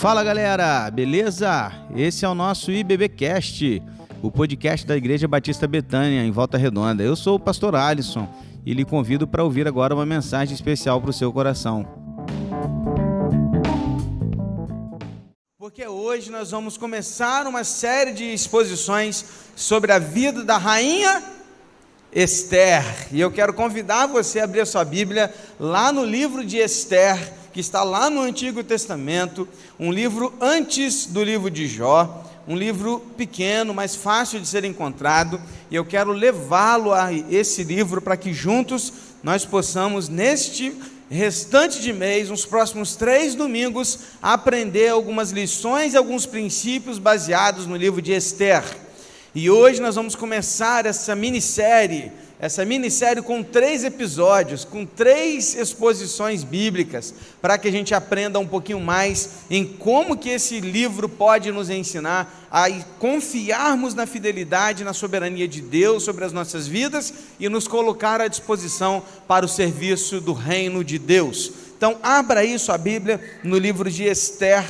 Fala galera, beleza? Esse é o nosso IBBcast, o podcast da Igreja Batista Betânia, em Volta Redonda. Eu sou o pastor Alisson e lhe convido para ouvir agora uma mensagem especial para o seu coração. Porque hoje nós vamos começar uma série de exposições sobre a vida da rainha Esther. E eu quero convidar você a abrir a sua Bíblia lá no livro de Esther, que está lá no Antigo Testamento, um livro antes do livro de Jó, um livro pequeno, mas fácil de ser encontrado, e eu quero levá-lo a esse livro para que juntos nós possamos, neste restante de mês, nos próximos três domingos, aprender algumas lições e alguns princípios baseados no livro de Esther. E hoje nós vamos começar essa minissérie, essa minissérie com três episódios, com três exposições bíblicas, para que a gente aprenda um pouquinho mais em como que esse livro pode nos ensinar a confiarmos na fidelidade, na soberania de Deus sobre as nossas vidas e nos colocar à disposição para o serviço do reino de Deus. Então, abra aí sua Bíblia no livro de Esther,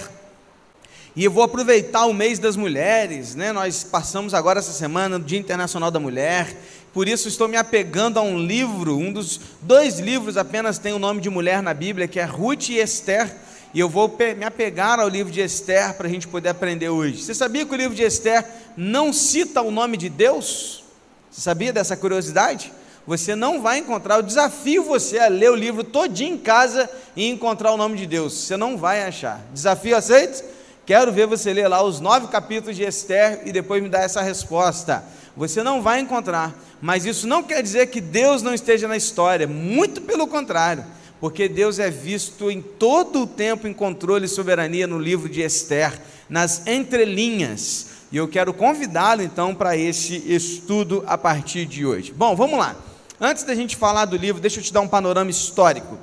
e eu vou aproveitar o mês das mulheres, né? Nós passamos agora essa semana o Dia Internacional da Mulher, por isso estou me apegando a um livro, um dos dois livros apenas tem o nome de mulher na Bíblia, que é Ruth e Esther, e eu vou me apegar ao livro de Esther para a gente poder aprender hoje. Você sabia que o livro de Esther não cita o nome de Deus? Você sabia dessa curiosidade? Você não vai encontrar, eu desafio você a ler o livro todinho em casa e encontrar o nome de Deus. Você não vai achar. Desafio aceito? Quero ver você ler lá os nove capítulos de Esther e depois me dar essa resposta. Você não vai encontrar, mas isso não quer dizer que Deus não esteja na história, muito pelo contrário, porque Deus é visto em todo o tempo em controle e soberania no livro de Esther, nas entrelinhas. E eu quero convidá-lo então para esse estudo a partir de hoje. Bom, vamos lá. Antes da gente falar do livro, deixa eu te dar um panorama histórico.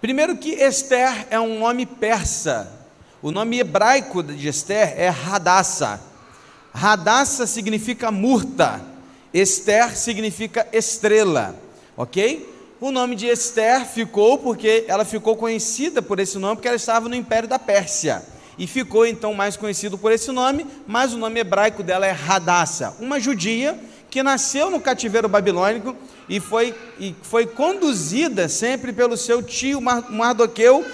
Primeiro que Esther é um nome persa, o nome hebraico de Esther é Radassa. Radassa significa murta, Esther significa estrela, ok? O nome de Esther ficou porque ela ficou conhecida por esse nome porque ela estava no Império da Pérsia e ficou então mais conhecido por esse nome, mas o nome hebraico dela é Radassa, uma judia que nasceu no cativeiro babilônico e foi, e foi conduzida sempre pelo seu tio Mardoqueu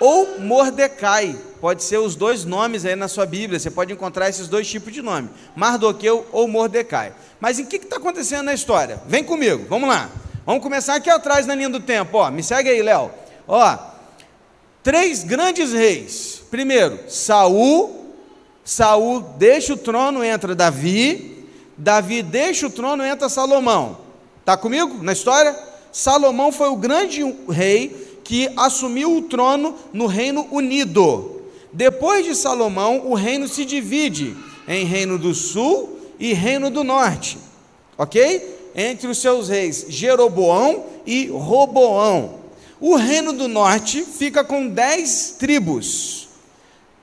ou Mordecai. Pode ser os dois nomes aí na sua Bíblia, você pode encontrar esses dois tipos de nome, Mardoqueu ou Mordecai. Mas em que está acontecendo na história? Vem comigo, vamos lá. Vamos começar aqui atrás na linha do tempo, ó. Me segue aí, Léo. Ó, três grandes reis. Primeiro, Saul. Saul deixa o trono, entra Davi. Davi deixa o trono, entra Salomão. Tá comigo na história? Salomão foi o grande rei que assumiu o trono no Reino Unido. Depois de Salomão, o reino se divide em Reino do Sul e Reino do Norte, ok? Entre os seus reis Jeroboão e Roboão. O Reino do Norte fica com dez tribos,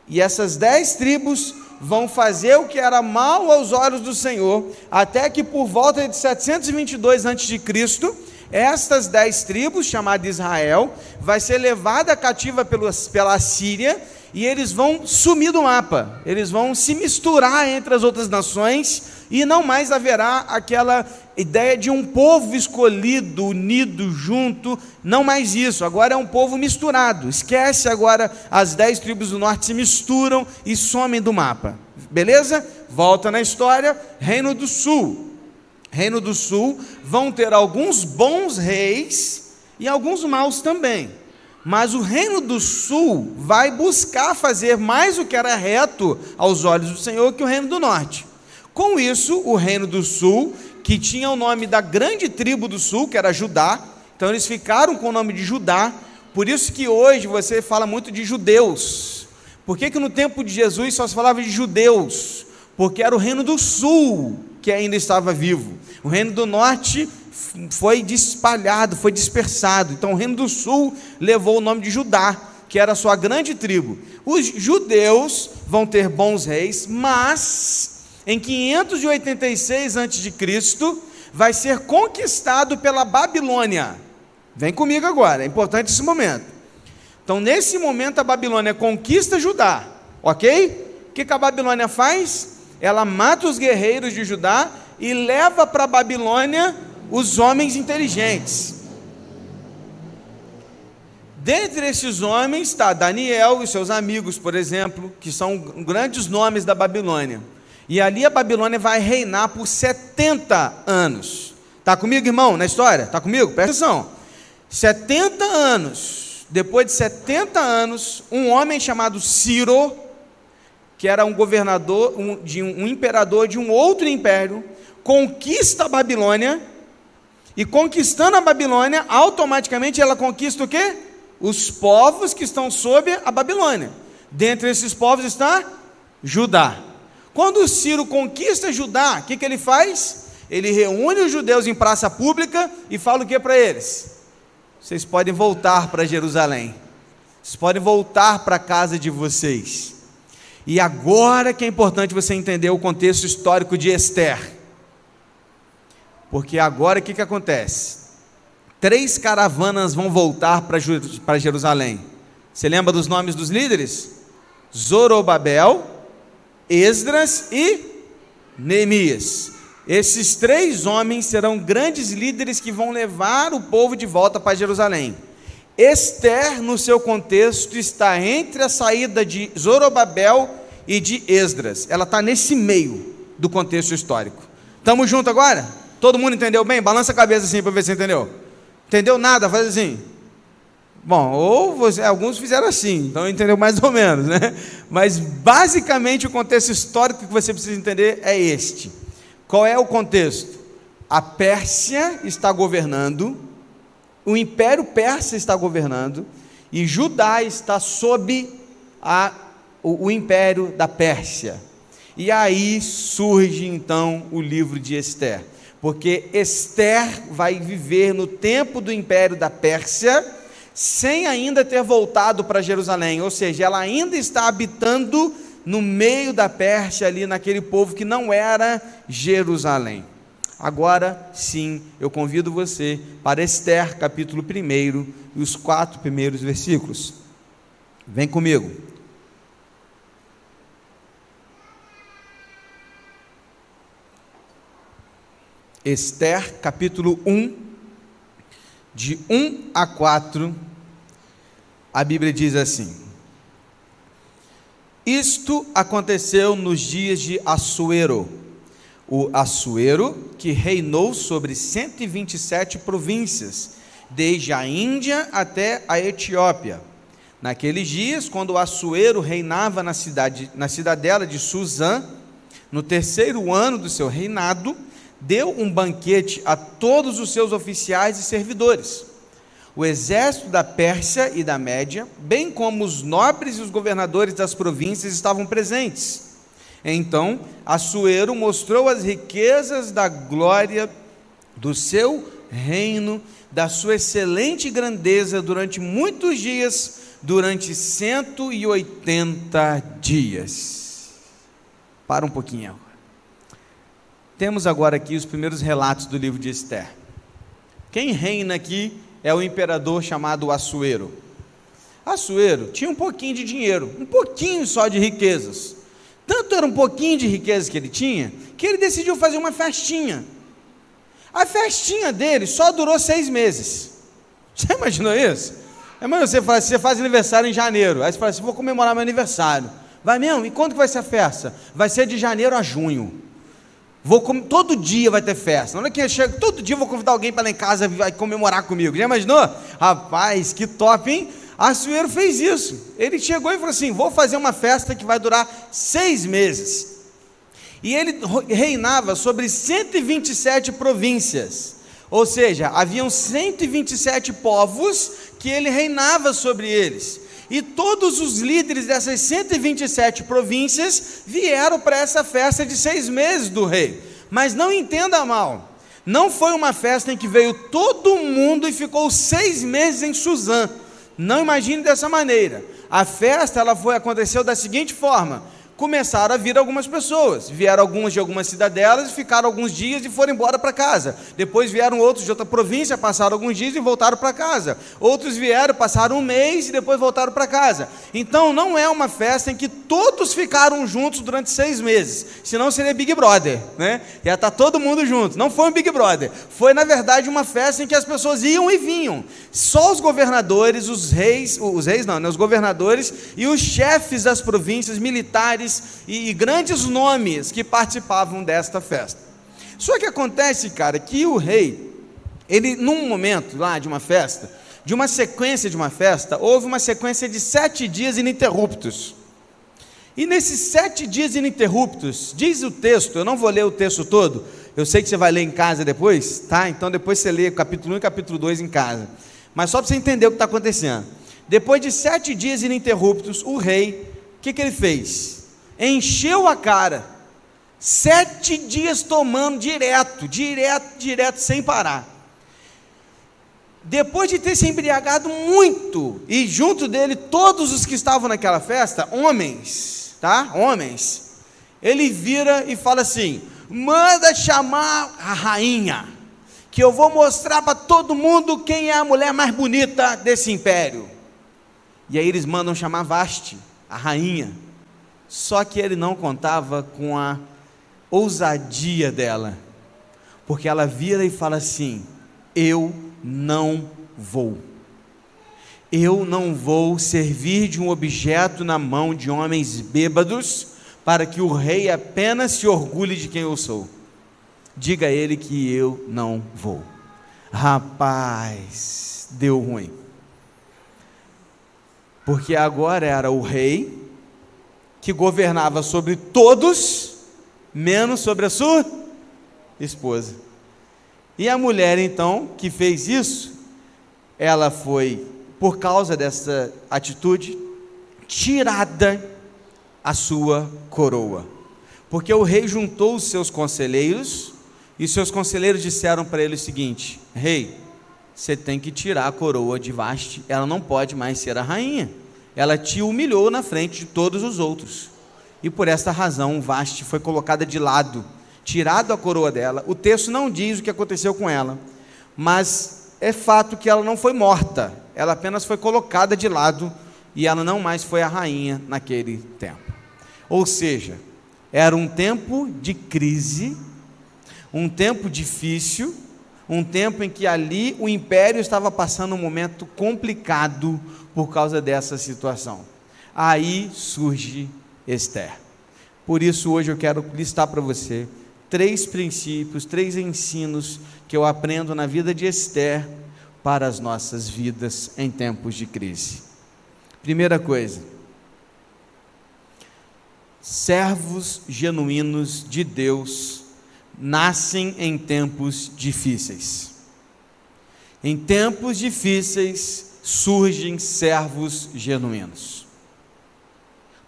e essas dez tribos vão fazer o que era mal aos olhos do Senhor, até que por volta de 722 a.C., estas dez tribos, chamada Israel, vai ser levada cativa pela Síria e eles vão sumir do mapa, eles vão se misturar entre as outras nações e não mais haverá aquela ideia de um povo escolhido, unido, junto, não mais isso, agora é um povo misturado, esquece agora as dez tribos do norte se misturam e somem do mapa, beleza? Volta na história, Reino do Sul, Reino do Sul, vão ter alguns bons reis e alguns maus também. Mas o Reino do Sul vai buscar fazer mais o que era reto aos olhos do Senhor que o Reino do Norte. Com isso, o Reino do Sul, que tinha o nome da grande tribo do Sul, que era Judá, então eles ficaram com o nome de Judá, por isso que hoje você fala muito de judeus. Por que, que no tempo de Jesus só se falava de judeus? Porque era o Reino do Sul que ainda estava vivo. O reino do norte foi espalhado, foi dispersado. Então o reino do sul levou o nome de Judá, que era a sua grande tribo. Os judeus vão ter bons reis, mas em 586 a.C. vai ser conquistado pela Babilônia. Vem comigo agora, é importante esse momento. Então, nesse momento, a Babilônia conquista Judá, ok? O que, que a Babilônia faz? Ela mata os guerreiros de Judá e leva para a Babilônia os homens inteligentes. Dentre esses homens está Daniel e seus amigos, por exemplo, que são grandes nomes da Babilônia. E ali a Babilônia vai reinar por 70 anos. Está comigo, irmão, na história? Está comigo? Presta atenção. 70 anos. Depois de 70 anos, um homem chamado Ciro, que era um governador, um, de um, um imperador de um outro império, conquista a Babilônia. E conquistando a Babilônia, automaticamente ela conquista o quê? Os povos que estão sob a Babilônia. Dentre esses povos está Judá. Quando Ciro conquista Judá, o que, que ele faz? Ele reúne os judeus em praça pública e fala o que para eles? Vocês podem voltar para Jerusalém. Vocês podem voltar para a casa de vocês. E agora que é importante você entender o contexto histórico de Esther. Porque agora o que, que acontece? Três caravanas vão voltar para Jerusalém. Você lembra dos nomes dos líderes? Zorobabel, Esdras e Neemias. Esses três homens serão grandes líderes que vão levar o povo de volta para Jerusalém. Esther, no seu contexto, está entre a saída de Zorobabel e de Esdras. Ela está nesse meio do contexto histórico. Estamos juntos agora? Todo mundo entendeu bem? Balança a cabeça assim para ver se entendeu. Entendeu nada? Faz assim. Bom, ou você, alguns fizeram assim, então entendeu mais ou menos, né? Mas basicamente o contexto histórico que você precisa entender é este. Qual é o contexto? A Pérsia está governando, o Império Persa está governando, e Judá está sob a, o, o Império da Pérsia. E aí surge então o livro de Esther, porque Esther vai viver no tempo do Império da Pérsia sem ainda ter voltado para Jerusalém, ou seja, ela ainda está habitando no meio da Pérsia, ali naquele povo que não era Jerusalém. Agora sim, eu convido você para Esther, capítulo 1 e os quatro primeiros versículos. Vem comigo. Esther, capítulo 1, de 1 a 4, a Bíblia diz assim: Isto aconteceu nos dias de Assuero, o Assuero que reinou sobre 127 províncias, desde a Índia até a Etiópia. Naqueles dias, quando o Assuero reinava na, cidade, na cidadela de Suzã, no terceiro ano do seu reinado, deu um banquete a todos os seus oficiais e servidores. O exército da Pérsia e da Média, bem como os nobres e os governadores das províncias estavam presentes. Então, Assuero mostrou as riquezas da glória do seu reino, da sua excelente grandeza durante muitos dias, durante 180 dias. Para um pouquinho. Temos agora aqui os primeiros relatos do livro de Esther. Quem reina aqui é o imperador chamado Assuero. Assuero tinha um pouquinho de dinheiro, um pouquinho só de riquezas. Tanto era um pouquinho de riqueza que ele tinha, que ele decidiu fazer uma festinha. A festinha dele só durou seis meses. Você imaginou isso? É, mas você faz, você faz aniversário em janeiro. Aí você fala assim: vou comemorar meu aniversário. Vai mesmo? E quando que vai ser a festa? Vai ser de janeiro a junho. Vou todo dia vai ter festa. Na hora que eu chego, todo dia vou convidar alguém para lá em casa vai comemorar comigo. Já imaginou? Rapaz, que top, hein? Fez isso. Ele chegou e falou assim: vou fazer uma festa que vai durar seis meses. E ele reinava sobre 127 províncias. Ou seja, haviam 127 povos que ele reinava sobre eles. E todos os líderes dessas 127 províncias vieram para essa festa de seis meses do rei. Mas não entenda mal, não foi uma festa em que veio todo mundo e ficou seis meses em Suzã. Não imagine dessa maneira. A festa ela foi aconteceu da seguinte forma: começaram a vir algumas pessoas. Vieram algumas de algumas cidadelas, ficaram alguns dias e foram embora para casa. Depois vieram outros de outra província, passaram alguns dias e voltaram para casa. Outros vieram, passaram um mês e depois voltaram para casa. Então não é uma festa em que todos ficaram juntos durante seis meses. Senão seria Big Brother, né? Ia estar tá todo mundo junto. Não foi um Big Brother. Foi, na verdade, uma festa em que as pessoas iam e vinham. Só os governadores, os reis, os reis não, né? os governadores e os chefes das províncias militares e, e grandes nomes que participavam desta festa. Só que acontece, cara, que o rei, ele, num momento lá de uma festa, de uma sequência de uma festa, houve uma sequência de sete dias ininterruptos. E nesses sete dias ininterruptos, diz o texto, eu não vou ler o texto todo, eu sei que você vai ler em casa depois, tá? Então depois você lê capítulo 1 e capítulo 2 em casa. Mas só para você entender o que está acontecendo. Depois de sete dias ininterruptos, o rei, o que, que ele fez? Encheu a cara, sete dias tomando direto, direto, direto, sem parar. Depois de ter se embriagado muito, e junto dele todos os que estavam naquela festa, homens, tá? Homens, ele vira e fala assim: manda chamar a rainha, que eu vou mostrar para todo mundo quem é a mulher mais bonita desse império. E aí eles mandam chamar Vaste, a rainha. Só que ele não contava com a ousadia dela, porque ela vira e fala assim: Eu não vou. Eu não vou servir de um objeto na mão de homens bêbados para que o rei apenas se orgulhe de quem eu sou. Diga a ele que eu não vou. Rapaz, deu ruim. Porque agora era o rei que governava sobre todos, menos sobre a sua esposa. E a mulher, então, que fez isso, ela foi, por causa dessa atitude, tirada a sua coroa. Porque o rei juntou os seus conselheiros, e seus conselheiros disseram para ele o seguinte: Rei, você tem que tirar a coroa de Vaste, ela não pode mais ser a rainha ela te humilhou na frente de todos os outros. E por esta razão, Vaste foi colocada de lado, tirado a coroa dela. O texto não diz o que aconteceu com ela, mas é fato que ela não foi morta, ela apenas foi colocada de lado e ela não mais foi a rainha naquele tempo. Ou seja, era um tempo de crise, um tempo difícil, um tempo em que ali o império estava passando um momento complicado por causa dessa situação. Aí surge Esther. Por isso, hoje eu quero listar para você três princípios, três ensinos que eu aprendo na vida de Esther para as nossas vidas em tempos de crise. Primeira coisa, servos genuínos de Deus nascem em tempos difíceis. Em tempos difíceis surgem servos genuínos.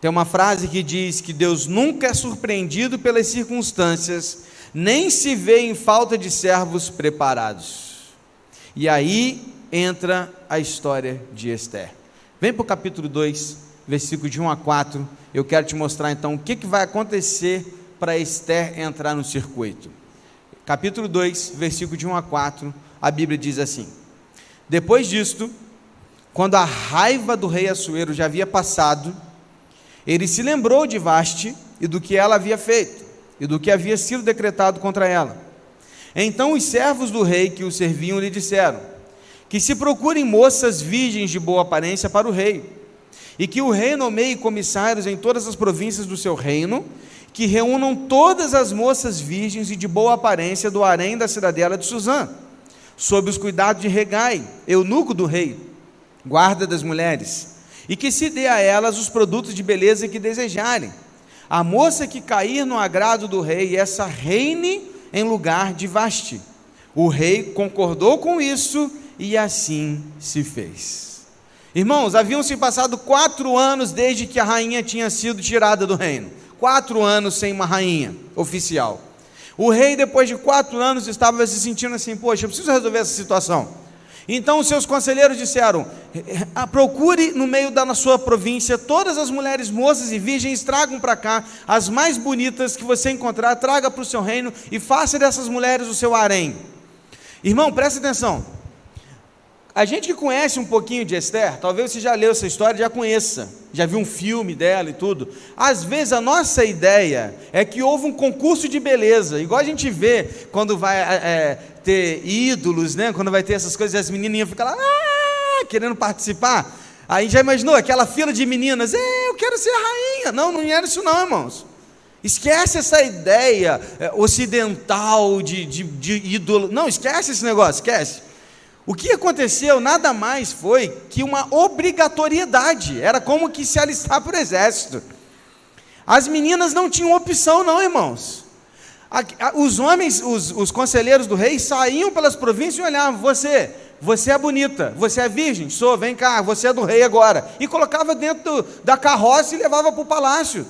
Tem uma frase que diz que Deus nunca é surpreendido pelas circunstâncias, nem se vê em falta de servos preparados. E aí entra a história de Esther. Vem para o capítulo 2, versículo de 1 a 4. Eu quero te mostrar então o que, que vai acontecer para Esther entrar no circuito. Capítulo 2, versículo de 1 a 4, a Bíblia diz assim: Depois disto, quando a raiva do rei Assuero já havia passado, ele se lembrou de Vaste e do que ela havia feito, e do que havia sido decretado contra ela. Então os servos do rei que o serviam lhe disseram: Que se procurem moças virgens de boa aparência para o rei, e que o rei nomeie comissários em todas as províncias do seu reino, que reúnam todas as moças virgens e de boa aparência do harém da cidadela de Suzã, sob os cuidados de Regai, eunuco do rei, guarda das mulheres, e que se dê a elas os produtos de beleza que desejarem. A moça que cair no agrado do rei, essa reine em lugar de Vaste. O rei concordou com isso e assim se fez. Irmãos, haviam se passado quatro anos desde que a rainha tinha sido tirada do reino quatro anos sem uma rainha oficial. O rei, depois de quatro anos, estava se sentindo assim: poxa, eu preciso resolver essa situação. Então os seus conselheiros disseram: procure no meio da sua província todas as mulheres moças e virgens, tragam para cá as mais bonitas que você encontrar, traga para o seu reino e faça dessas mulheres o seu harém. Irmão, preste atenção. A gente que conhece um pouquinho de Esther, talvez você já leu essa história, já conheça, já viu um filme dela e tudo. Às vezes a nossa ideia é que houve um concurso de beleza, igual a gente vê quando vai é, ter ídolos, né? Quando vai ter essas coisas, as menininhas ficam lá ah, querendo participar. Aí já imaginou aquela fila de meninas, é, eu quero ser rainha. Não, não era isso não, irmãos. Esquece essa ideia é, ocidental de, de, de ídolo. Não, esquece esse negócio, esquece. O que aconteceu nada mais foi que uma obrigatoriedade, era como que se alistar para o exército. As meninas não tinham opção, não, irmãos. Os homens, os, os conselheiros do rei, saíam pelas províncias e olhavam: você, você é bonita, você é virgem, sou, vem cá, você é do rei agora. E colocava dentro da carroça e levava para o palácio.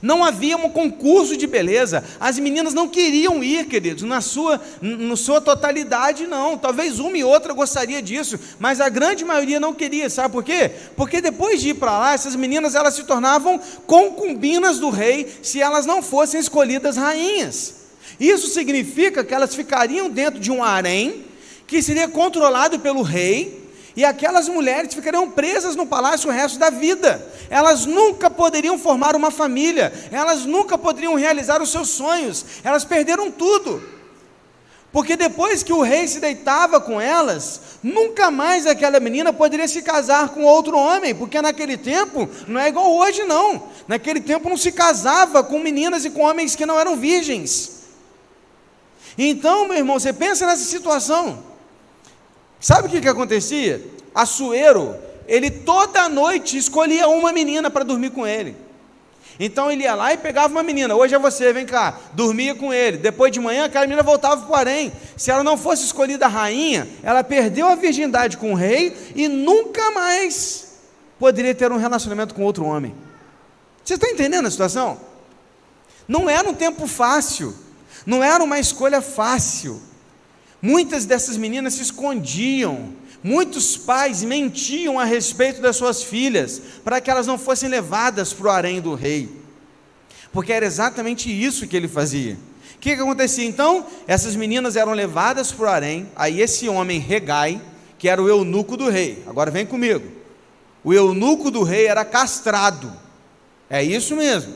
Não havia um concurso de beleza. As meninas não queriam ir, queridos, na sua, na sua totalidade, não. Talvez uma e outra gostaria disso, mas a grande maioria não queria. Sabe por quê? Porque depois de ir para lá, essas meninas elas se tornavam concubinas do rei se elas não fossem escolhidas rainhas. Isso significa que elas ficariam dentro de um harém que seria controlado pelo rei e aquelas mulheres ficariam presas no palácio o resto da vida. Elas nunca poderiam formar uma família, elas nunca poderiam realizar os seus sonhos, elas perderam tudo. Porque depois que o rei se deitava com elas, nunca mais aquela menina poderia se casar com outro homem, porque naquele tempo não é igual hoje, não. Naquele tempo não se casava com meninas e com homens que não eram virgens. Então, meu irmão, você pensa nessa situação. Sabe o que, que acontecia? Açoeiro, ele toda noite escolhia uma menina para dormir com ele. Então ele ia lá e pegava uma menina, hoje é você, vem cá, dormia com ele. Depois de manhã, aquela menina voltava para o harém. Se ela não fosse escolhida rainha, ela perdeu a virgindade com o rei e nunca mais poderia ter um relacionamento com outro homem. Você está entendendo a situação? Não era um tempo fácil, não era uma escolha fácil. Muitas dessas meninas se escondiam, muitos pais mentiam a respeito das suas filhas, para que elas não fossem levadas para o harém do rei, porque era exatamente isso que ele fazia. O que, que acontecia então? Essas meninas eram levadas para o harém, aí esse homem Regai, que era o eunuco do rei, agora vem comigo, o eunuco do rei era castrado, é isso mesmo,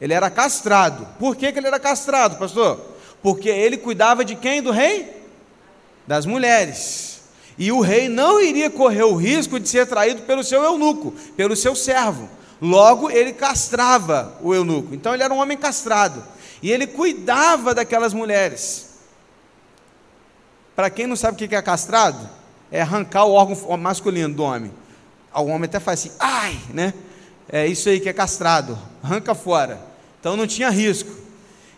ele era castrado. Por que, que ele era castrado, pastor? Porque ele cuidava de quem do rei? Das mulheres. E o rei não iria correr o risco de ser traído pelo seu eunuco, pelo seu servo. Logo, ele castrava o eunuco. Então, ele era um homem castrado. E ele cuidava daquelas mulheres. Para quem não sabe o que é castrado, é arrancar o órgão masculino do homem. O homem até faz assim, ai, né? É isso aí que é castrado, arranca fora. Então não tinha risco.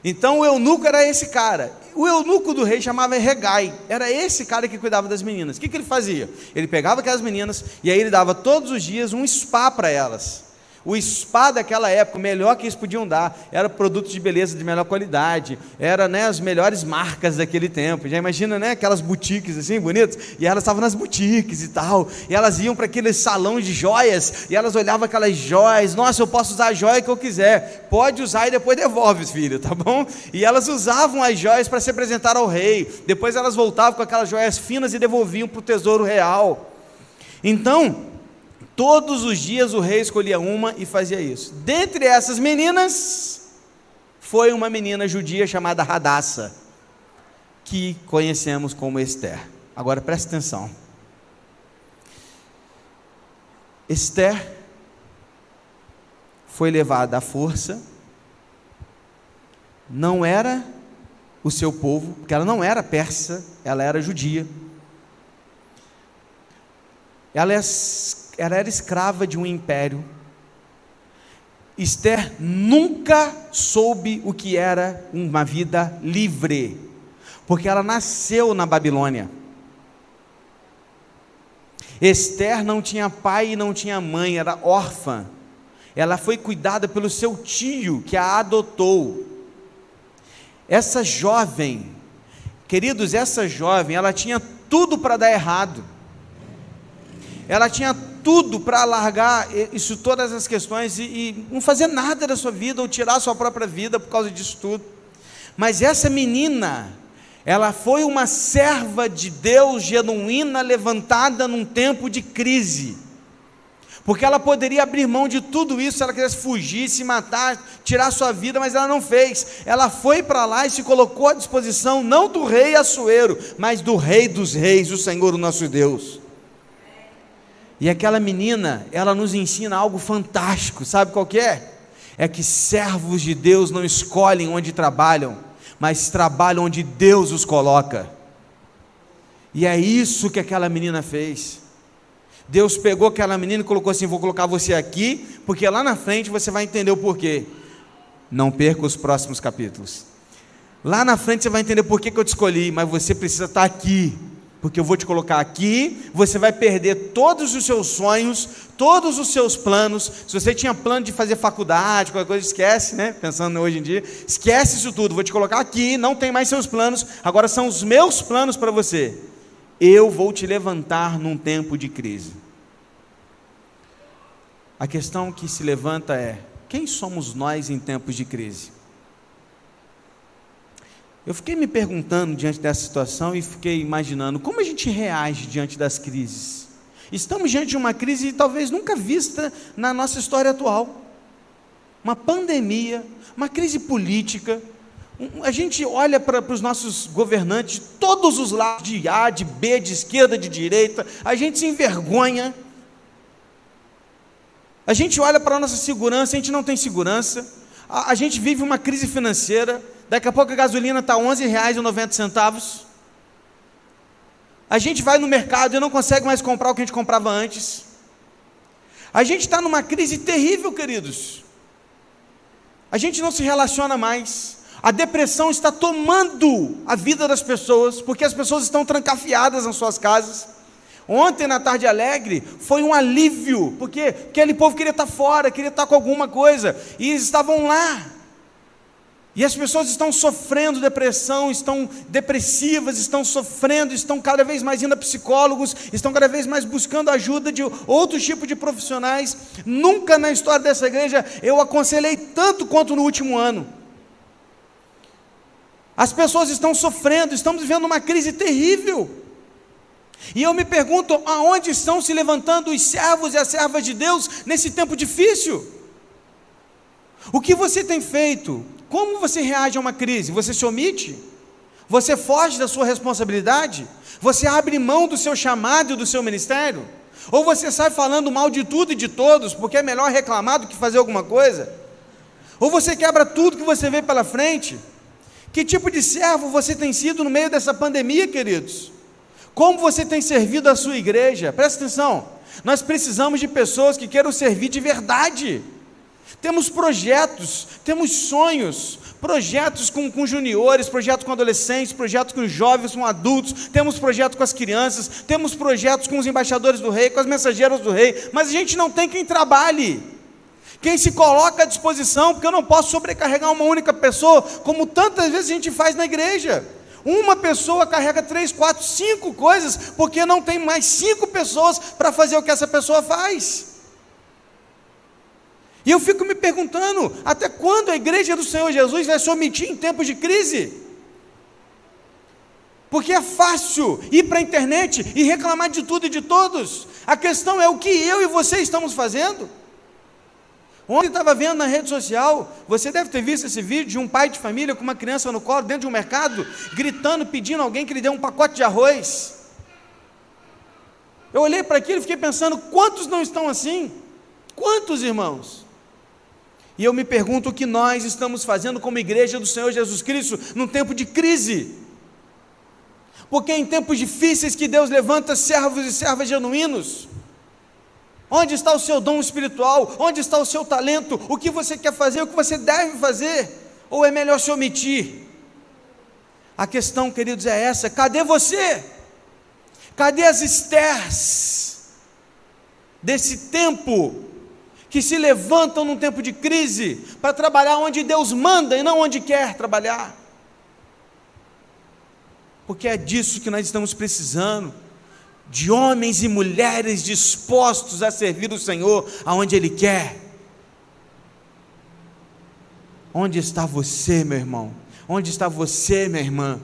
Então o eunuco era esse cara o eunuco do rei chamava Regai, era esse cara que cuidava das meninas. O que, que ele fazia? Ele pegava aquelas meninas e aí ele dava todos os dias um spa para elas. O spa daquela época, o melhor que eles podiam dar, era produtos de beleza de melhor qualidade, era né, as melhores marcas daquele tempo. Já imagina, né, aquelas boutiques assim, bonitas? E elas estavam nas boutiques e tal, e elas iam para aquele salão de joias, e elas olhavam aquelas joias, nossa, eu posso usar a joia que eu quiser, pode usar e depois devolve, filho, tá bom? E elas usavam as joias para se apresentar ao rei, depois elas voltavam com aquelas joias finas e devolviam para o tesouro real. Então, Todos os dias o rei escolhia uma e fazia isso. Dentre essas meninas, foi uma menina judia chamada Radassa, que conhecemos como Esther. Agora preste atenção. Esther foi levada à força, não era o seu povo, porque ela não era persa, ela era judia. Ela é ela era escrava de um império. Esther nunca soube o que era uma vida livre, porque ela nasceu na Babilônia. Esther não tinha pai e não tinha mãe, era órfã. Ela foi cuidada pelo seu tio que a adotou. Essa jovem, queridos, essa jovem, ela tinha tudo para dar errado. Ela tinha tudo para largar isso, todas as questões e, e não fazer nada da sua vida ou tirar a sua própria vida por causa disso tudo. Mas essa menina, ela foi uma serva de Deus genuína, levantada num tempo de crise. Porque ela poderia abrir mão de tudo isso se ela quisesse fugir, se matar, tirar sua vida, mas ela não fez. Ela foi para lá e se colocou à disposição não do rei Assuero, mas do rei dos reis, o Senhor, o nosso Deus. E aquela menina, ela nos ensina algo fantástico, sabe qual que é? É que servos de Deus não escolhem onde trabalham, mas trabalham onde Deus os coloca. E é isso que aquela menina fez. Deus pegou aquela menina e colocou assim: Vou colocar você aqui, porque lá na frente você vai entender o porquê. Não perca os próximos capítulos. Lá na frente você vai entender por que, que eu te escolhi, mas você precisa estar aqui, porque eu vou te colocar aqui. Você vai perder todos os seus sonhos, todos os seus planos. Se você tinha plano de fazer faculdade, qualquer coisa, esquece, né? Pensando hoje em dia, esquece isso tudo. Vou te colocar aqui, não tem mais seus planos, agora são os meus planos para você eu vou te levantar num tempo de crise. A questão que se levanta é: quem somos nós em tempos de crise? Eu fiquei me perguntando diante dessa situação e fiquei imaginando como a gente reage diante das crises. Estamos diante de uma crise talvez nunca vista na nossa história atual. Uma pandemia, uma crise política, a gente olha para, para os nossos governantes, todos os lados, de A, de B, de esquerda, de direita, a gente se envergonha. A gente olha para a nossa segurança, a gente não tem segurança. A, a gente vive uma crise financeira. Daqui a pouco a gasolina está R$ 11,90. A gente vai no mercado e não consegue mais comprar o que a gente comprava antes. A gente está numa crise terrível, queridos. A gente não se relaciona mais. A depressão está tomando a vida das pessoas, porque as pessoas estão trancafiadas nas suas casas. Ontem, na tarde alegre, foi um alívio, porque aquele povo queria estar fora, queria estar com alguma coisa, e eles estavam lá. E as pessoas estão sofrendo depressão, estão depressivas, estão sofrendo, estão cada vez mais indo a psicólogos, estão cada vez mais buscando ajuda de outros tipos de profissionais. Nunca na história dessa igreja eu aconselhei tanto quanto no último ano. As pessoas estão sofrendo, estamos vivendo uma crise terrível. E eu me pergunto: aonde estão se levantando os servos e as servas de Deus nesse tempo difícil? O que você tem feito? Como você reage a uma crise? Você se omite? Você foge da sua responsabilidade? Você abre mão do seu chamado e do seu ministério? Ou você sai falando mal de tudo e de todos, porque é melhor reclamar do que fazer alguma coisa? Ou você quebra tudo que você vê pela frente? Que tipo de servo você tem sido no meio dessa pandemia, queridos? Como você tem servido a sua igreja? Presta atenção, nós precisamos de pessoas que queiram servir de verdade. Temos projetos, temos sonhos, projetos com, com juniores, projetos com adolescentes, projetos com jovens, com adultos, temos projetos com as crianças, temos projetos com os embaixadores do rei, com as mensageiras do rei, mas a gente não tem quem trabalhe quem se coloca à disposição, porque eu não posso sobrecarregar uma única pessoa, como tantas vezes a gente faz na igreja. Uma pessoa carrega três, quatro, cinco coisas, porque não tem mais cinco pessoas para fazer o que essa pessoa faz. E eu fico me perguntando: até quando a igreja do Senhor Jesus vai se omitir em tempos de crise? Porque é fácil ir para a internet e reclamar de tudo e de todos. A questão é o que eu e você estamos fazendo. Ontem estava vendo na rede social, você deve ter visto esse vídeo de um pai de família com uma criança no colo dentro de um mercado, gritando, pedindo alguém que lhe dê um pacote de arroz. Eu olhei para aquilo e fiquei pensando: quantos não estão assim? Quantos irmãos? E eu me pergunto o que nós estamos fazendo como igreja do Senhor Jesus Cristo num tempo de crise. Porque é em tempos difíceis que Deus levanta servos e servas genuínos Onde está o seu dom espiritual? Onde está o seu talento? O que você quer fazer? O que você deve fazer? Ou é melhor se omitir? A questão, queridos, é essa: cadê você? Cadê as esters desse tempo que se levantam num tempo de crise para trabalhar onde Deus manda e não onde quer trabalhar? porque é disso que nós estamos precisando de homens e mulheres dispostos a servir o Senhor aonde Ele quer. Onde está você, meu irmão? Onde está você, minha irmã?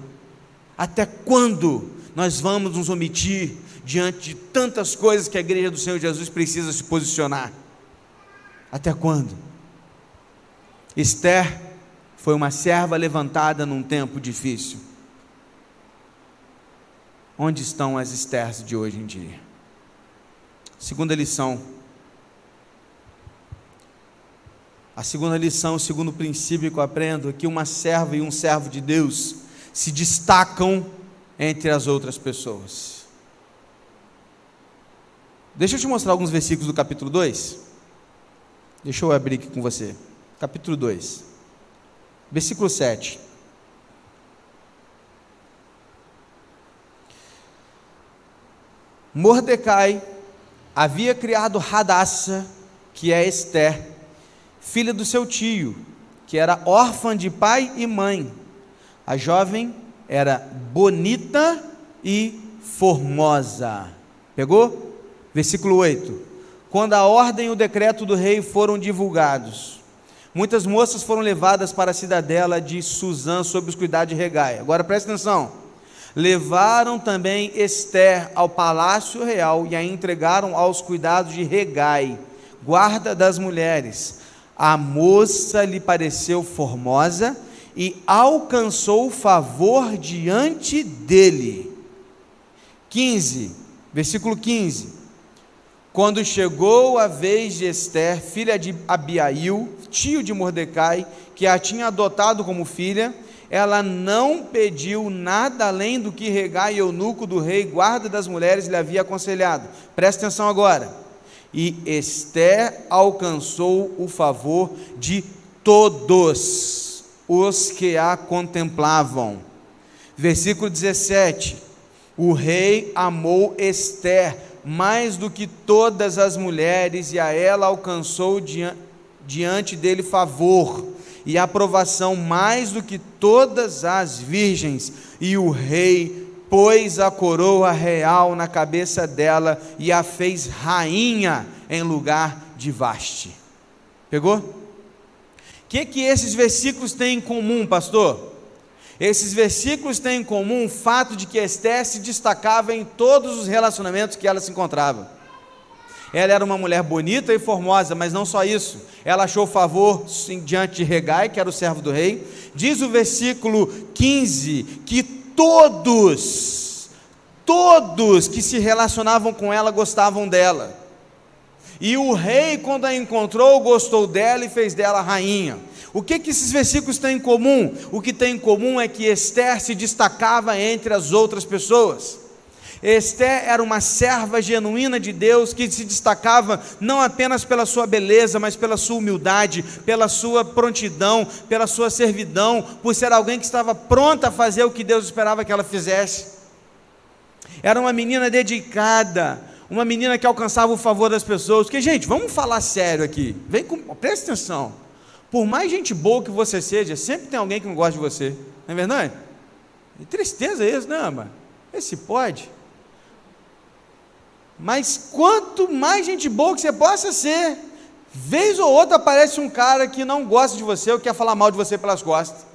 Até quando nós vamos nos omitir diante de tantas coisas que a igreja do Senhor Jesus precisa se posicionar? Até quando? Esther foi uma serva levantada num tempo difícil. Onde estão as Estérs de hoje em dia? Segunda lição. A segunda lição, o segundo princípio que eu aprendo é que uma serva e um servo de Deus se destacam entre as outras pessoas. Deixa eu te mostrar alguns versículos do capítulo 2. Deixa eu abrir aqui com você. Capítulo 2, versículo 7. Mordecai havia criado Radassa, que é Esther, filha do seu tio, que era órfã de pai e mãe. A jovem era bonita e formosa. Pegou? Versículo 8. Quando a ordem e o decreto do rei foram divulgados, muitas moças foram levadas para a cidadela de Suzã sob os cuidados de Regai. Agora presta atenção. Levaram também Esther ao palácio real e a entregaram aos cuidados de Regai, guarda das mulheres. A moça lhe pareceu formosa e alcançou favor diante dele. 15, versículo 15. Quando chegou a vez de Esther, filha de Abiail, tio de Mordecai, que a tinha adotado como filha, ela não pediu nada além do que Regai, eunuco do rei, guarda das mulheres, lhe havia aconselhado. Presta atenção agora. E Esther alcançou o favor de todos os que a contemplavam. Versículo 17: O rei amou Esther mais do que todas as mulheres, e a ela alcançou diante dele favor e aprovação mais do que todas as virgens, e o rei pôs a coroa real na cabeça dela e a fez rainha em lugar de Vaste. Pegou? O que, que esses versículos têm em comum, pastor? Esses versículos têm em comum o fato de que Esté se destacava em todos os relacionamentos que ela se encontrava. Ela era uma mulher bonita e formosa, mas não só isso. Ela achou favor diante de Regai, que era o servo do rei. Diz o versículo 15 que todos, todos que se relacionavam com ela gostavam dela. E o rei, quando a encontrou, gostou dela e fez dela rainha. O que, que esses versículos têm em comum? O que tem em comum é que Esther se destacava entre as outras pessoas. Esté era uma serva genuína de Deus que se destacava não apenas pela sua beleza, mas pela sua humildade, pela sua prontidão, pela sua servidão, por ser alguém que estava pronta a fazer o que Deus esperava que ela fizesse. Era uma menina dedicada, uma menina que alcançava o favor das pessoas. Porque, gente, vamos falar sério aqui. Vem com, presta atenção. Por mais gente boa que você seja, sempre tem alguém que não gosta de você. Não é verdade? E tristeza isso, não, mano. Esse pode. Mas quanto mais gente boa que você possa ser, vez ou outra aparece um cara que não gosta de você ou quer falar mal de você pelas costas.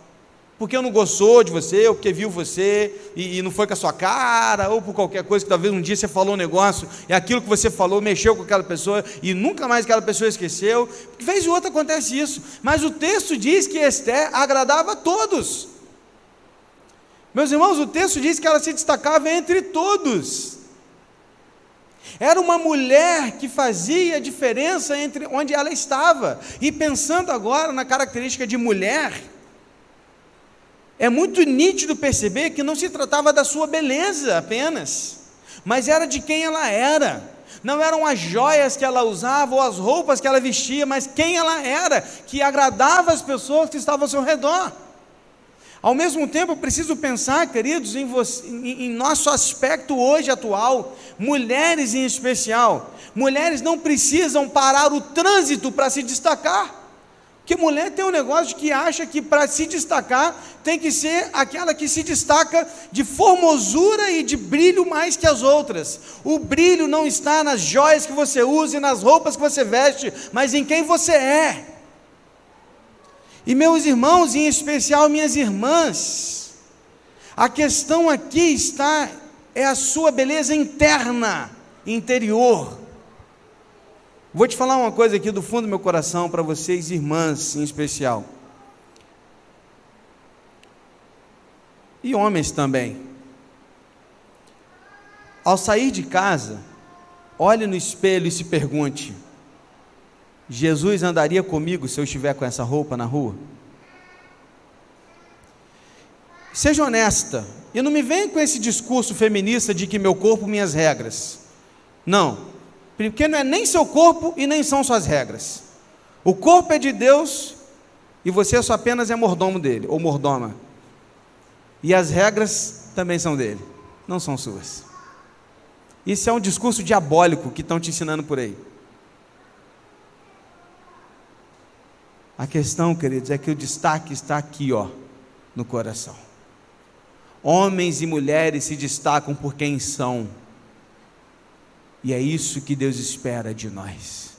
Porque não gostou de você, ou porque viu você e, e, não foi com a sua cara, ou por qualquer coisa que talvez um dia você falou um negócio e aquilo que você falou mexeu com aquela pessoa e nunca mais aquela pessoa esqueceu. Vez ou outra acontece isso. Mas o texto diz que Esther agradava a todos. Meus irmãos, o texto diz que ela se destacava entre todos. Era uma mulher que fazia diferença entre onde ela estava. E pensando agora na característica de mulher, é muito nítido perceber que não se tratava da sua beleza apenas, mas era de quem ela era. Não eram as joias que ela usava ou as roupas que ela vestia, mas quem ela era, que agradava as pessoas que estavam ao seu redor. Ao mesmo tempo, preciso pensar, queridos, em, você, em, em nosso aspecto hoje atual, mulheres em especial. Mulheres não precisam parar o trânsito para se destacar. Que mulher tem um negócio que acha que para se destacar tem que ser aquela que se destaca de formosura e de brilho mais que as outras. O brilho não está nas joias que você usa e nas roupas que você veste, mas em quem você é. E meus irmãos, em especial minhas irmãs, a questão aqui está é a sua beleza interna, interior. Vou te falar uma coisa aqui do fundo do meu coração para vocês, irmãs em especial. E homens também. Ao sair de casa, olhe no espelho e se pergunte: Jesus andaria comigo se eu estiver com essa roupa na rua? Seja honesta, e não me venha com esse discurso feminista de que meu corpo, minhas regras. Não, porque não é nem seu corpo e nem são suas regras. O corpo é de Deus e você só apenas é mordomo dele, ou mordoma. E as regras também são dele, não são suas. Isso é um discurso diabólico que estão te ensinando por aí. A questão, queridos, é que o destaque está aqui, ó, no coração. Homens e mulheres se destacam por quem são e é isso que Deus espera de nós.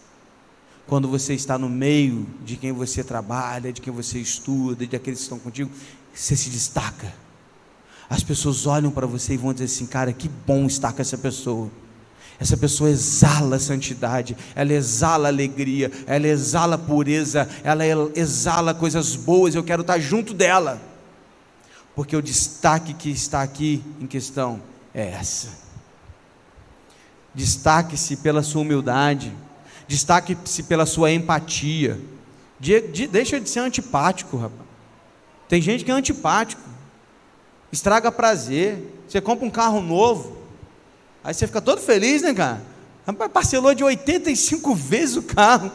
Quando você está no meio de quem você trabalha, de quem você estuda, de aqueles que estão contigo, você se destaca. As pessoas olham para você e vão dizer assim: cara, que bom estar com essa pessoa. Essa pessoa exala santidade, ela exala alegria, ela exala pureza, ela exala coisas boas. Eu quero estar junto dela, porque o destaque que está aqui em questão é essa. Destaque-se pela sua humildade, destaque-se pela sua empatia. De, de, deixa de ser antipático, rapaz. Tem gente que é antipático, estraga prazer. Você compra um carro novo, aí você fica todo feliz, né, cara? Rapaz, parcelou de 85 vezes o carro,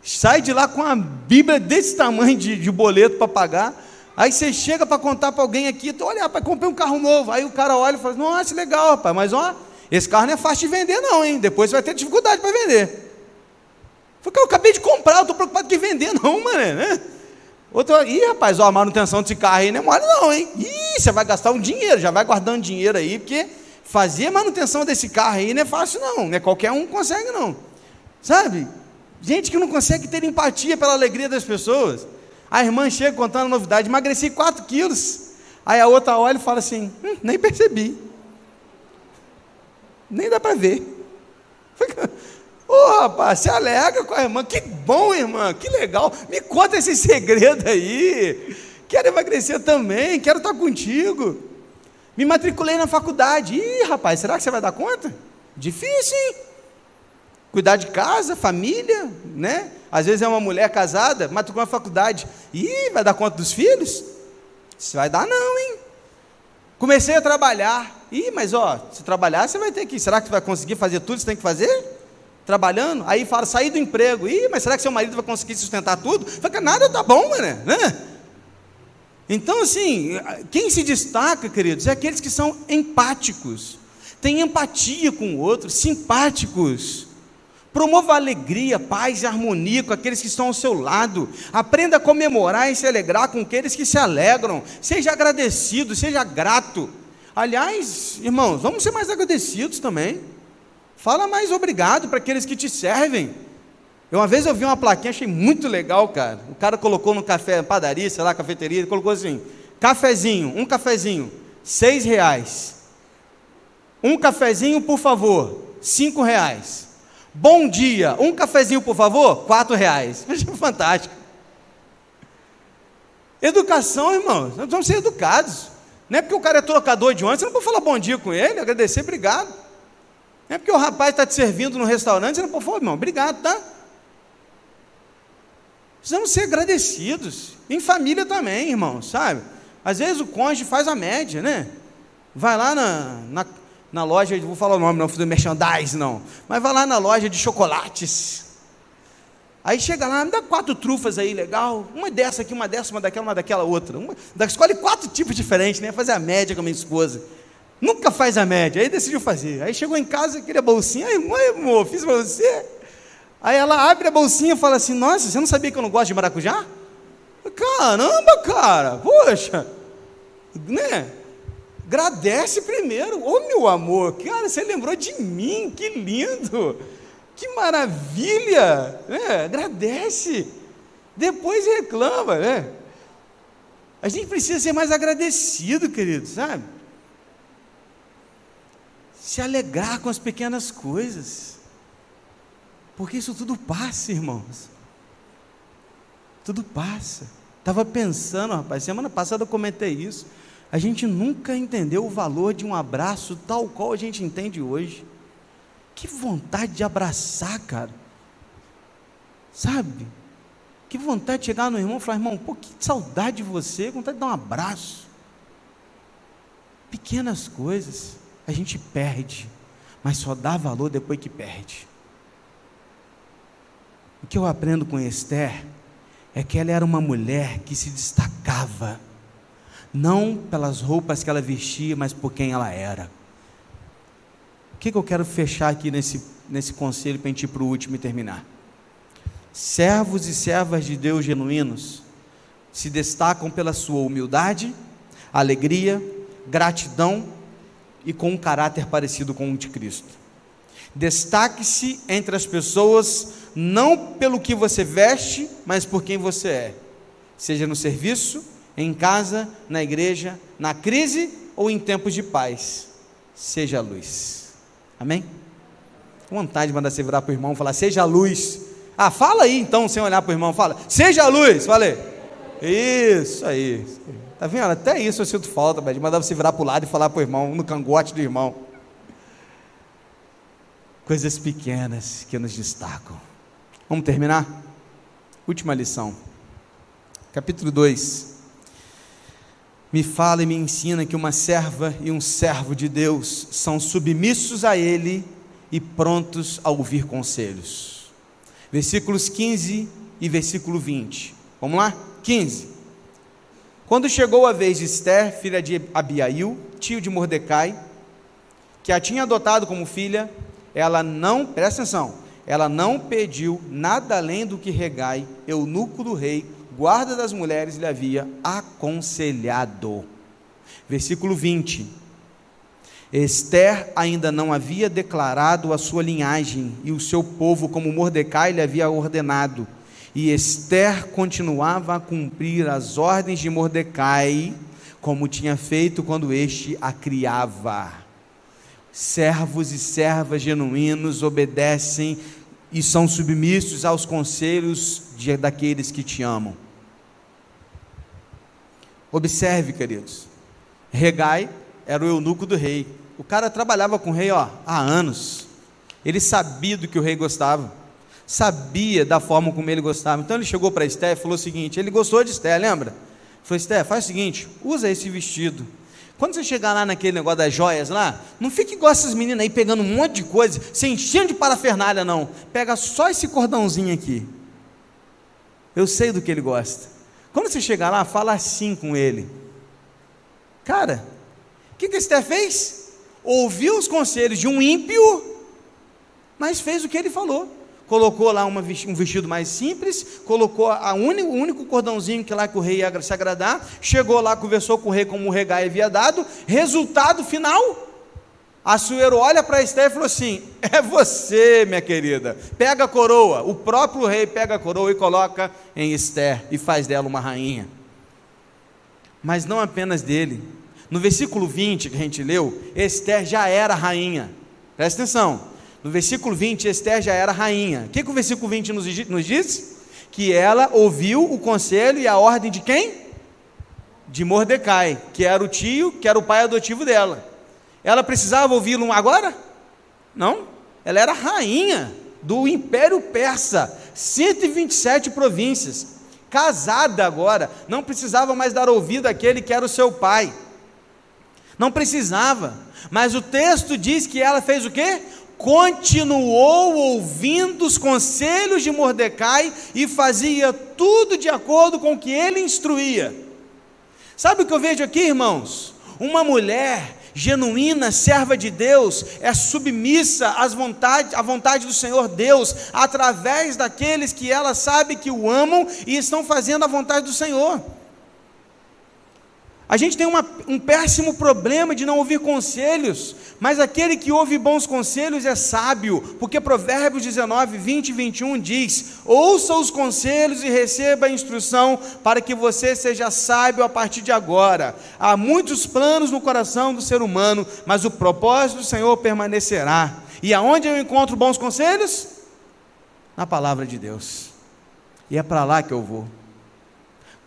sai de lá com uma Bíblia desse tamanho de, de boleto para pagar. Aí você chega para contar para alguém aqui, olha, rapaz, comprei um carro novo. Aí o cara olha e fala: Nossa, legal, rapaz, mas ó, esse carro não é fácil de vender, não, hein? Depois você vai ter dificuldade para vender. Porque eu acabei de comprar, eu estou preocupado com vender, não, mano. Né? Outro, ih, rapaz, ó, a manutenção desse carro aí não é mole, não, hein? Ih, você vai gastar um dinheiro, já vai guardando dinheiro aí, porque fazer manutenção desse carro aí não é fácil, não. Não é qualquer um consegue, não. Sabe? Gente que não consegue ter empatia pela alegria das pessoas. A irmã chega contando a novidade, emagreci 4 quilos. Aí a outra olha e fala assim: hum, nem percebi. Nem dá para ver. Ô oh, rapaz, se alegra com a irmã. Que bom, irmã, que legal. Me conta esse segredo aí. Quero emagrecer também, quero estar contigo. Me matriculei na faculdade. Ih, rapaz, será que você vai dar conta? Difícil, hein? Cuidar de casa, família, né? Às vezes é uma mulher casada, matriculou na faculdade. Ih, vai dar conta dos filhos? Isso vai dar não, hein? Comecei a trabalhar. Ih, mas ó, se trabalhar, você vai ter que. Será que você vai conseguir fazer tudo que você tem que fazer? Trabalhando? Aí fala, sair do emprego. Ih, mas será que seu marido vai conseguir sustentar tudo? Fala, nada tá bom, né? Então, assim, quem se destaca, queridos, é aqueles que são empáticos, têm empatia com o outro, simpáticos. Promova alegria, paz e harmonia com aqueles que estão ao seu lado. Aprenda a comemorar e se alegrar com aqueles que se alegram. Seja agradecido, seja grato. Aliás, irmãos, vamos ser mais agradecidos também. Fala mais obrigado para aqueles que te servem. Uma vez eu vi uma plaquinha, achei muito legal, cara. O cara colocou no café, padaria, sei lá, cafeteria, ele colocou assim: cafezinho, um cafezinho, seis reais. Um cafezinho, por favor, cinco reais. Bom dia, um cafezinho, por favor? Quatro reais. Achei fantástico. Educação, irmãos, nós vamos ser educados. Não é porque o cara é trocador de ônibus, você não pode falar bom dia com ele, agradecer, obrigado. Não é porque o rapaz está te servindo no restaurante, você não pode falar, irmão, obrigado, tá? Precisamos ser agradecidos. Em família também, irmão, sabe? Às vezes o cônjuge faz a média, né? Vai lá na, na na loja, vou falar o nome, não do merchandise, não. Mas vai lá na loja de chocolates. Aí chega lá, me dá quatro trufas aí, legal. Uma dessa aqui, uma dessa, uma daquela, uma daquela outra. Uma, escolhe quatro tipos diferentes, né? Fazer a média com a minha esposa. Nunca faz a média, aí decidiu fazer. Aí chegou em casa, queria bolsinha. Aí, mãe, amor, fiz para você. Aí ela abre a bolsinha e fala assim: Nossa, você não sabia que eu não gosto de maracujá? Caramba, cara, poxa, né? Agradece primeiro. Ô meu amor, cara, você lembrou de mim, que lindo, que maravilha, né? Agradece, depois reclama, né? A gente precisa ser mais agradecido, querido, sabe? Se alegrar com as pequenas coisas, porque isso tudo passa, irmãos. Tudo passa. Estava pensando, rapaz, semana passada eu comentei isso. A gente nunca entendeu o valor de um abraço tal qual a gente entende hoje. Que vontade de abraçar, cara. Sabe? Que vontade de chegar no irmão e falar, irmão, pô, que saudade de você, vontade de dar um abraço. Pequenas coisas a gente perde, mas só dá valor depois que perde. O que eu aprendo com Esther é que ela era uma mulher que se destacava não pelas roupas que ela vestia, mas por quem ela era. O que, que eu quero fechar aqui nesse, nesse conselho para a gente ir para o último e terminar? Servos e servas de Deus genuínos se destacam pela sua humildade, alegria, gratidão e com um caráter parecido com o de Cristo. Destaque-se entre as pessoas não pelo que você veste, mas por quem você é, seja no serviço, em casa, na igreja, na crise ou em tempos de paz. Seja a luz. Amém? Vontade de mandar você virar para o irmão e falar: Seja luz. Ah, fala aí então, sem olhar para o irmão, fala: Seja luz. Falei. Isso aí. Tá vendo? Até isso eu sinto falta, de mandar você virar para o lado e falar para o irmão, no cangote do irmão. Coisas pequenas que nos destacam. Vamos terminar? Última lição. Capítulo 2 me fala e me ensina que uma serva e um servo de Deus são submissos a Ele e prontos a ouvir conselhos. Versículos 15 e versículo 20. Vamos lá? 15. Quando chegou a vez de Esther, filha de Abiail, tio de Mordecai, que a tinha adotado como filha, ela não, presta atenção, ela não pediu nada além do que Regai, eunuco do rei, guarda das mulheres lhe havia aconselhado. Versículo 20. Esther ainda não havia declarado a sua linhagem e o seu povo, como Mordecai lhe havia ordenado. E Esther continuava a cumprir as ordens de Mordecai, como tinha feito quando este a criava. Servos e servas genuínos obedecem e são submissos aos conselhos de, daqueles que te amam. Observe, queridos. Regai era o eunuco do rei. O cara trabalhava com o rei ó, há anos. Ele sabia do que o rei gostava. Sabia da forma como ele gostava. Então ele chegou para Esté e falou o seguinte: ele gostou de Esté, lembra? Falou: Esté, faz o seguinte, usa esse vestido. Quando você chegar lá naquele negócio das joias lá, não fique igual essas meninas aí pegando um monte de coisa, se enchendo de parafernália, não. Pega só esse cordãozinho aqui. Eu sei do que ele gosta. Quando você chegar lá, fala assim com ele. Cara, o que, que Esther fez? Ouviu os conselhos de um ímpio, mas fez o que ele falou. Colocou lá uma, um vestido mais simples, colocou a único, o único cordãozinho que lá que o rei ia se agradar, chegou lá, conversou com o rei como o regai havia dado, resultado final, Assuero olha para Esther e falou assim: É você, minha querida. Pega a coroa. O próprio rei pega a coroa e coloca em Esther e faz dela uma rainha. Mas não apenas dele. No versículo 20 que a gente leu, Esther já era rainha. Presta atenção. No versículo 20, Esther já era rainha. O que, que o versículo 20 nos, nos diz? Que ela ouviu o conselho e a ordem de quem? De Mordecai, que era o tio, que era o pai adotivo dela. Ela precisava ouvi-lo agora? Não. Ela era rainha do Império Persa, 127 províncias, casada agora, não precisava mais dar ouvido àquele que era o seu pai. Não precisava. Mas o texto diz que ela fez o quê? Continuou ouvindo os conselhos de Mordecai e fazia tudo de acordo com o que ele instruía. Sabe o que eu vejo aqui, irmãos? Uma mulher genuína, serva de Deus, é submissa às vontade, à vontade do Senhor Deus, através daqueles que ela sabe que o amam e estão fazendo a vontade do Senhor. A gente tem uma, um péssimo problema de não ouvir conselhos, mas aquele que ouve bons conselhos é sábio, porque Provérbios 19, 20 e 21 diz: Ouça os conselhos e receba a instrução, para que você seja sábio a partir de agora. Há muitos planos no coração do ser humano, mas o propósito do Senhor permanecerá. E aonde eu encontro bons conselhos? Na palavra de Deus. E é para lá que eu vou.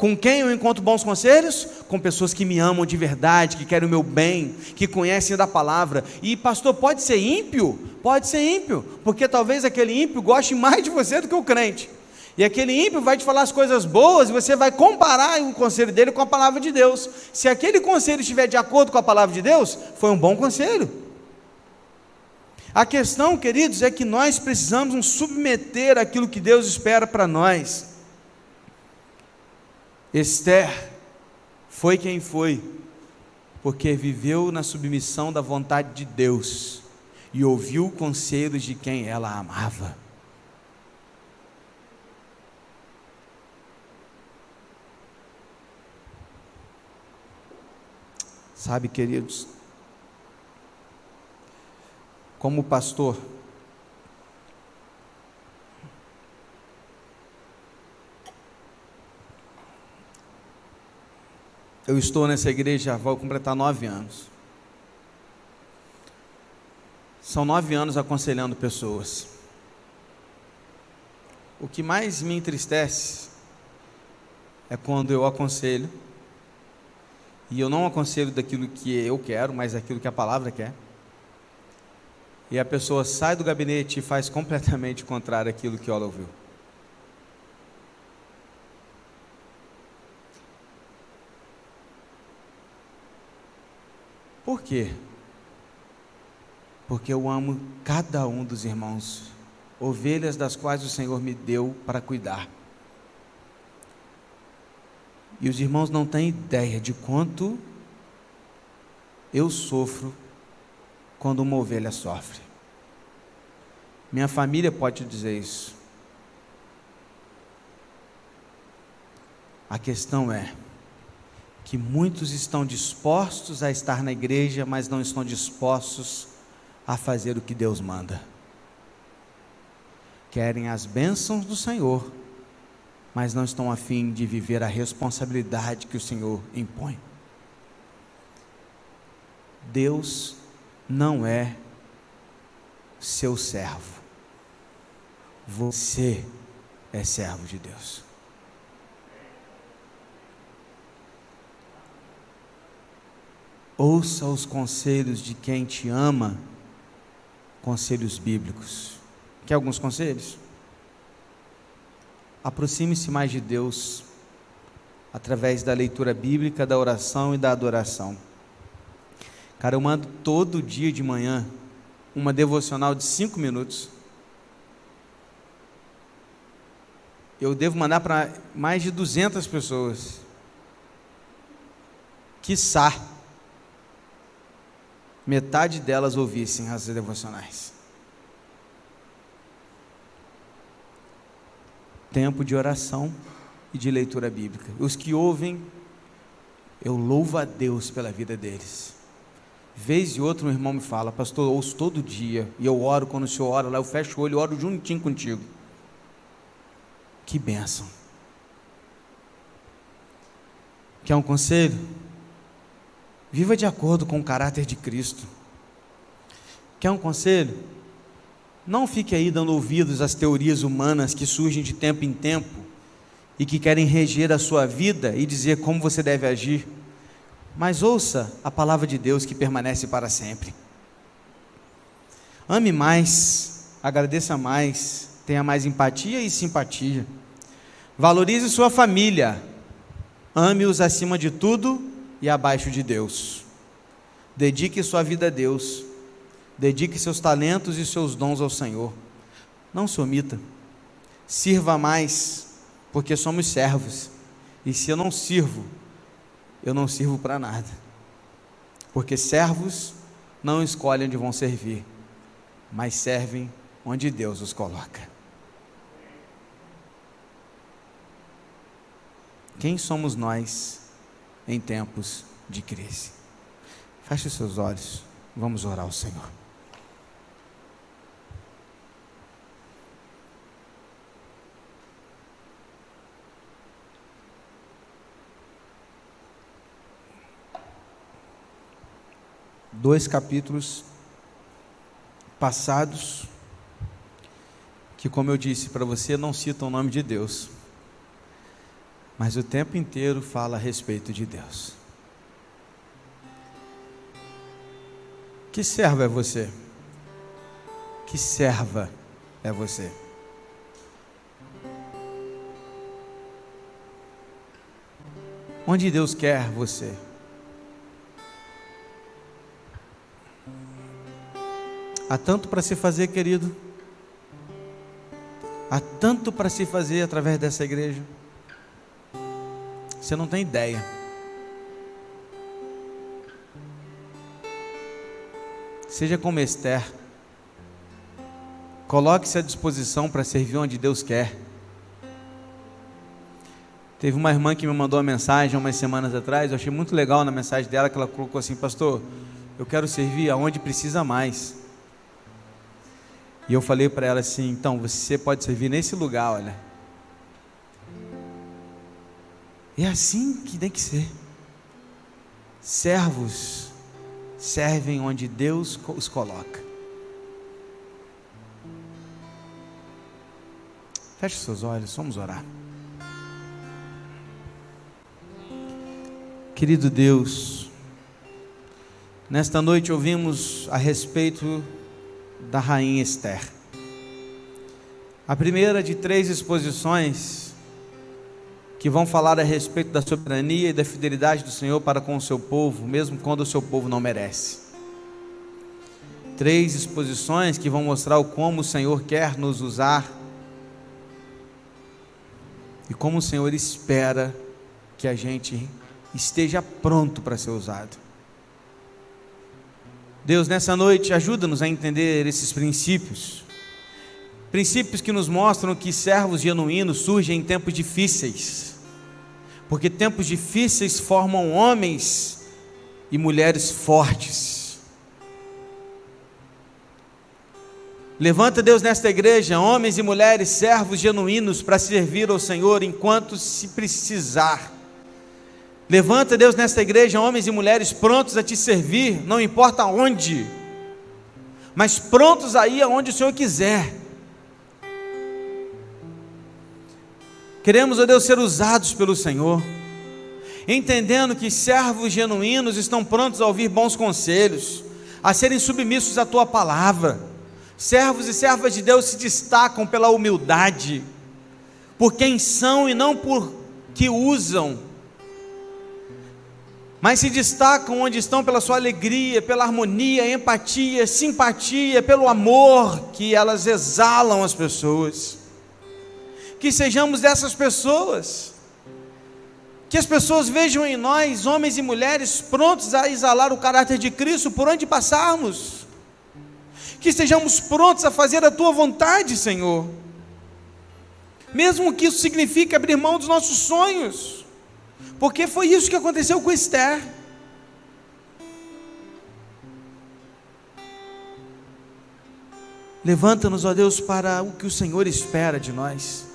Com quem eu encontro bons conselhos? Com pessoas que me amam de verdade, que querem o meu bem, que conhecem da palavra. E pastor, pode ser ímpio? Pode ser ímpio, porque talvez aquele ímpio goste mais de você do que o crente. E aquele ímpio vai te falar as coisas boas e você vai comparar o conselho dele com a palavra de Deus. Se aquele conselho estiver de acordo com a palavra de Deus, foi um bom conselho. A questão, queridos, é que nós precisamos nos submeter àquilo que Deus espera para nós. Esther foi quem foi, porque viveu na submissão da vontade de Deus e ouviu conselhos de quem ela amava. Sabe, queridos, como pastor, Eu estou nessa igreja, vou completar nove anos. São nove anos aconselhando pessoas. O que mais me entristece é quando eu aconselho, e eu não aconselho daquilo que eu quero, mas daquilo que a palavra quer. E a pessoa sai do gabinete e faz completamente contrário àquilo que ela ouviu. Por quê? Porque eu amo cada um dos irmãos, ovelhas das quais o Senhor me deu para cuidar. E os irmãos não têm ideia de quanto eu sofro quando uma ovelha sofre. Minha família pode dizer isso. A questão é: que muitos estão dispostos a estar na igreja, mas não estão dispostos a fazer o que Deus manda. Querem as bênçãos do Senhor, mas não estão afim de viver a responsabilidade que o Senhor impõe. Deus não é seu servo. Você é servo de Deus. Ouça os conselhos de quem te ama, conselhos bíblicos. Quer alguns conselhos? Aproxime-se mais de Deus através da leitura bíblica, da oração e da adoração. Cara, eu mando todo dia de manhã uma devocional de cinco minutos. Eu devo mandar para mais de 200 pessoas. Quiçá metade delas ouvissem as devocionais. Tempo de oração e de leitura bíblica. Os que ouvem, eu louvo a Deus pela vida deles. Vez e outro, um irmão me fala, pastor, eu ouço todo dia, e eu oro quando o senhor ora lá, eu fecho o olho, eu oro juntinho contigo. Que bênção. Quer um conselho? Viva de acordo com o caráter de Cristo. Quer um conselho? Não fique aí dando ouvidos às teorias humanas que surgem de tempo em tempo e que querem reger a sua vida e dizer como você deve agir. Mas ouça a palavra de Deus que permanece para sempre. Ame mais, agradeça mais, tenha mais empatia e simpatia. Valorize sua família. Ame-os acima de tudo e abaixo de Deus. Dedique sua vida a Deus. Dedique seus talentos e seus dons ao Senhor. Não se omita. Sirva mais, porque somos servos. E se eu não sirvo, eu não sirvo para nada. Porque servos não escolhem onde vão servir, mas servem onde Deus os coloca. Quem somos nós em tempos de crise? Feche seus olhos, vamos orar ao Senhor. dois capítulos passados, que, como eu disse para você, não citam o nome de Deus, mas o tempo inteiro fala a respeito de Deus. Que servo é você? Que serva é você? Onde Deus quer você? Há tanto para se fazer, querido. Há tanto para se fazer através dessa igreja. Você não tem ideia. Seja como Esther. Coloque-se à disposição para servir onde Deus quer. Teve uma irmã que me mandou uma mensagem umas semanas atrás, eu achei muito legal na mensagem dela que ela colocou assim, pastor, eu quero servir aonde precisa mais. E eu falei para ela assim: então, você pode servir nesse lugar, olha. É assim que tem que ser. Servos servem onde Deus os coloca. Feche seus olhos, vamos orar. Querido Deus, nesta noite ouvimos a respeito da rainha Esther. A primeira de três exposições que vão falar a respeito da soberania e da fidelidade do Senhor para com o seu povo, mesmo quando o seu povo não merece. Três exposições que vão mostrar o como o Senhor quer nos usar e como o Senhor espera que a gente esteja pronto para ser usado. Deus, nessa noite, ajuda-nos a entender esses princípios. Princípios que nos mostram que servos genuínos surgem em tempos difíceis. Porque tempos difíceis formam homens e mulheres fortes. Levanta, Deus, nesta igreja, homens e mulheres, servos genuínos, para servir ao Senhor enquanto se precisar Levanta, Deus, nesta igreja homens e mulheres prontos a te servir, não importa onde, mas prontos aí aonde o Senhor quiser. Queremos, ó Deus, ser usados pelo Senhor, entendendo que servos genuínos estão prontos a ouvir bons conselhos, a serem submissos à tua palavra. Servos e servas de Deus se destacam pela humildade, por quem são e não por que usam mas se destacam onde estão pela sua alegria, pela harmonia, empatia, simpatia, pelo amor que elas exalam às pessoas. Que sejamos dessas pessoas. Que as pessoas vejam em nós, homens e mulheres, prontos a exalar o caráter de Cristo por onde passarmos. Que estejamos prontos a fazer a tua vontade, Senhor. Mesmo que isso signifique abrir mão dos nossos sonhos porque foi isso que aconteceu com Esther. Levanta-nos, ó Deus, para o que o Senhor espera de nós.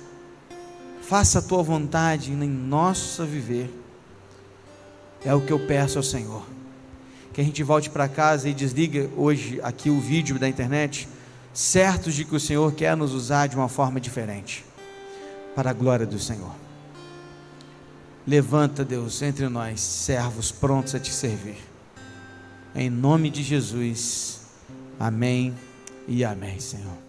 Faça a tua vontade em nosso viver. É o que eu peço ao Senhor. Que a gente volte para casa e desliga hoje aqui o vídeo da internet, certos de que o Senhor quer nos usar de uma forma diferente, para a glória do Senhor. Levanta, Deus, entre nós, servos prontos a te servir. Em nome de Jesus. Amém e amém, Senhor.